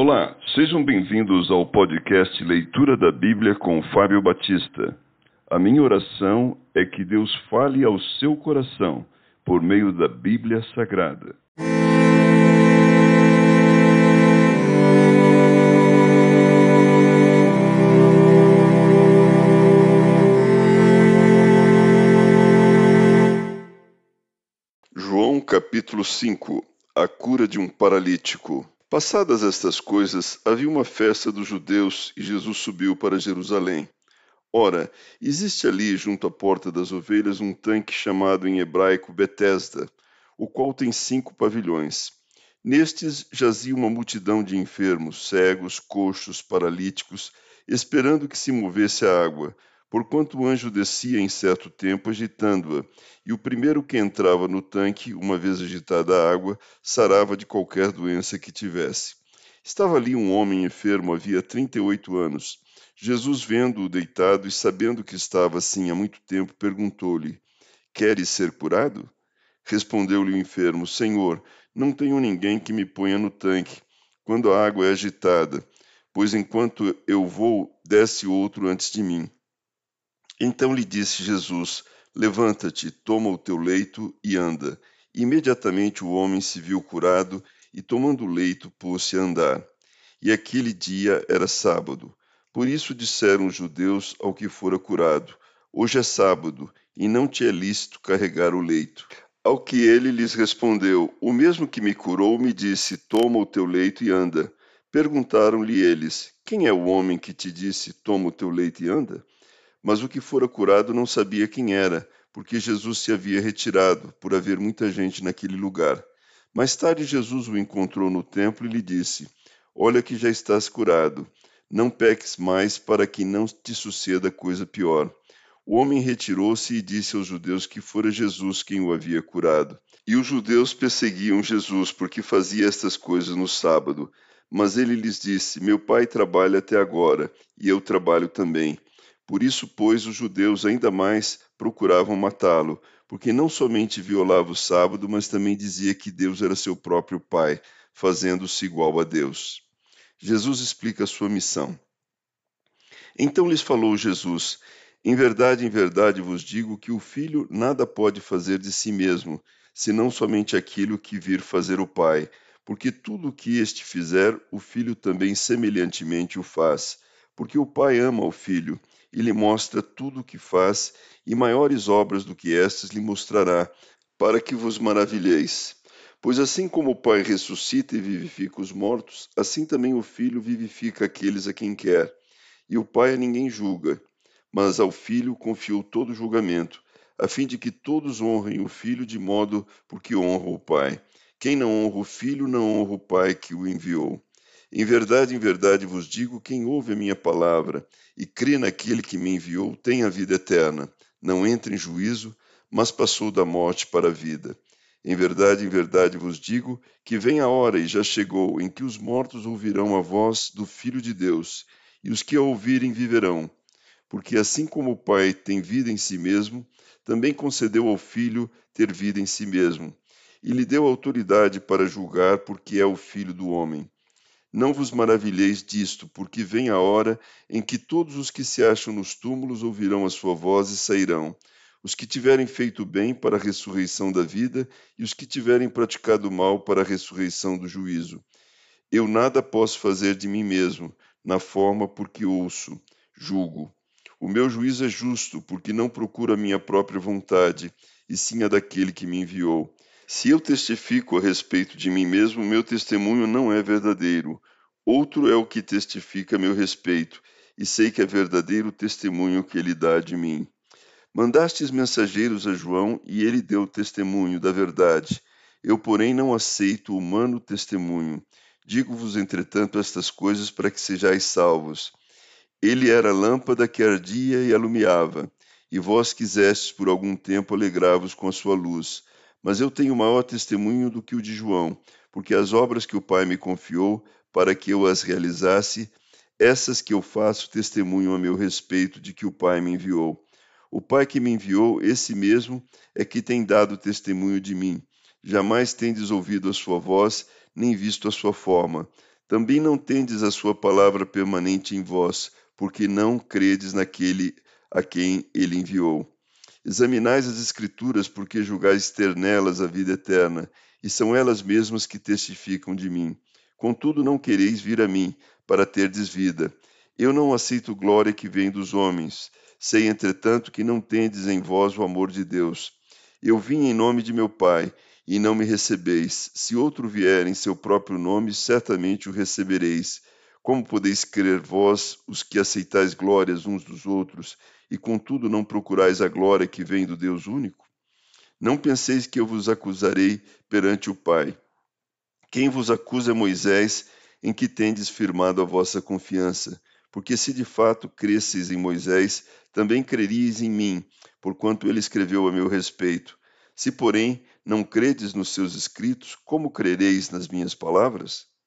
Olá, sejam bem-vindos ao podcast Leitura da Bíblia com Fábio Batista. A minha oração é que Deus fale ao seu coração por meio da Bíblia Sagrada. João capítulo 5 A cura de um paralítico. Passadas estas coisas, havia uma festa dos judeus e Jesus subiu para Jerusalém. Ora, existe ali, junto à porta das ovelhas, um tanque chamado em hebraico Betesda, o qual tem cinco pavilhões. Nestes jazia uma multidão de enfermos, cegos, coxos, paralíticos, esperando que se movesse a água, porquanto o anjo descia em certo tempo agitando-a, e o primeiro que entrava no tanque, uma vez agitada a água, sarava de qualquer doença que tivesse. Estava ali um homem enfermo havia trinta e oito anos. Jesus, vendo-o deitado e sabendo que estava assim há muito tempo, perguntou-lhe: Queres ser curado? Respondeu-lhe o enfermo: Senhor, não tenho ninguém que me ponha no tanque quando a água é agitada, pois enquanto eu vou, desce outro antes de mim. Então lhe disse Jesus: Levanta-te, toma o teu leito e anda. Imediatamente o homem se viu curado e, tomando o leito, pôs-se a andar. E aquele dia era sábado. Por isso disseram os judeus ao que fora curado: Hoje é sábado, e não te é lícito carregar o leito. Ao que ele lhes respondeu: O mesmo que me curou me disse: Toma o teu leito e anda. Perguntaram-lhe eles: Quem é o homem que te disse: Toma o teu leito e anda? Mas o que fora curado não sabia quem era, porque Jesus se havia retirado, por haver muita gente naquele lugar. Mais tarde, Jesus o encontrou no templo e lhe disse: Olha que já estás curado. Não peques mais, para que não te suceda coisa pior. O homem retirou-se e disse aos judeus que fora Jesus quem o havia curado. E os judeus perseguiam Jesus porque fazia estas coisas no sábado. Mas ele lhes disse: Meu pai trabalha até agora, e eu trabalho também. Por isso, pois, os judeus ainda mais procuravam matá-lo, porque não somente violava o sábado, mas também dizia que Deus era seu próprio Pai, fazendo-se igual a Deus. Jesus explica a sua missão. Então lhes falou Jesus: Em verdade, em verdade vos digo que o filho nada pode fazer de si mesmo, senão somente aquilo que vir fazer o Pai, porque tudo o que este fizer, o filho também semelhantemente o faz, porque o Pai ama o filho e lhe mostra tudo o que faz, e maiores obras do que estas lhe mostrará, para que vos maravilheis. Pois assim como o Pai ressuscita e vivifica os mortos, assim também o Filho vivifica aqueles a quem quer. E o Pai a ninguém julga, mas ao Filho confiou todo o julgamento, a fim de que todos honrem o Filho de modo porque honra o Pai. Quem não honra o Filho, não honra o Pai que o enviou. Em verdade, em verdade vos digo: quem ouve a minha palavra e crê naquele que me enviou tem a vida eterna. Não entra em juízo, mas passou da morte para a vida. Em verdade, em verdade vos digo que vem a hora e já chegou em que os mortos ouvirão a voz do Filho de Deus, e os que a ouvirem viverão. Porque assim como o Pai tem vida em si mesmo, também concedeu ao Filho ter vida em si mesmo, e lhe deu autoridade para julgar, porque é o Filho do homem. Não vos maravilheis disto, porque vem a hora em que todos os que se acham nos túmulos ouvirão a sua voz e sairão. Os que tiverem feito bem para a ressurreição da vida, e os que tiverem praticado mal para a ressurreição do juízo. Eu nada posso fazer de mim mesmo, na forma porque ouço, julgo. O meu juízo é justo, porque não procuro a minha própria vontade, e sim a daquele que me enviou. Se eu testifico a respeito de mim mesmo, meu testemunho não é verdadeiro. Outro é o que testifica a meu respeito, e sei que é verdadeiro o testemunho que ele dá de mim. Mandastes mensageiros a João, e ele deu testemunho da verdade. Eu, porém, não aceito humano testemunho. Digo-vos, entretanto, estas coisas para que sejais salvos. Ele era lâmpada que ardia e alumiava, e vós quisestes por algum tempo alegrar-vos com a sua luz. Mas eu tenho maior testemunho do que o de João, porque as obras que o Pai me confiou para que eu as realizasse, essas que eu faço testemunho a meu respeito de que o Pai me enviou. O Pai que me enviou, esse mesmo, é que tem dado testemunho de mim. Jamais tendes ouvido a sua voz, nem visto a sua forma. Também não tendes a sua palavra permanente em vós, porque não credes naquele a quem ele enviou. Examinais as Escrituras, porque julgais ter nelas a vida eterna, e são elas mesmas que testificam de mim. Contudo, não quereis vir a mim, para terdes vida. Eu não aceito glória que vem dos homens. Sei, entretanto, que não tendes em vós o amor de Deus. Eu vim em nome de meu Pai, e não me recebeis. Se outro vier em seu próprio nome, certamente o recebereis. Como podeis crer vós, os que aceitais glórias uns dos outros, e contudo não procurais a glória que vem do Deus único? Não penseis que eu vos acusarei perante o Pai. Quem vos acusa é Moisés, em que tendes firmado a vossa confiança. Porque se de fato cresceis em Moisés, também creríeis em mim, porquanto ele escreveu a meu respeito. Se, porém, não credes nos seus escritos, como crereis nas minhas palavras?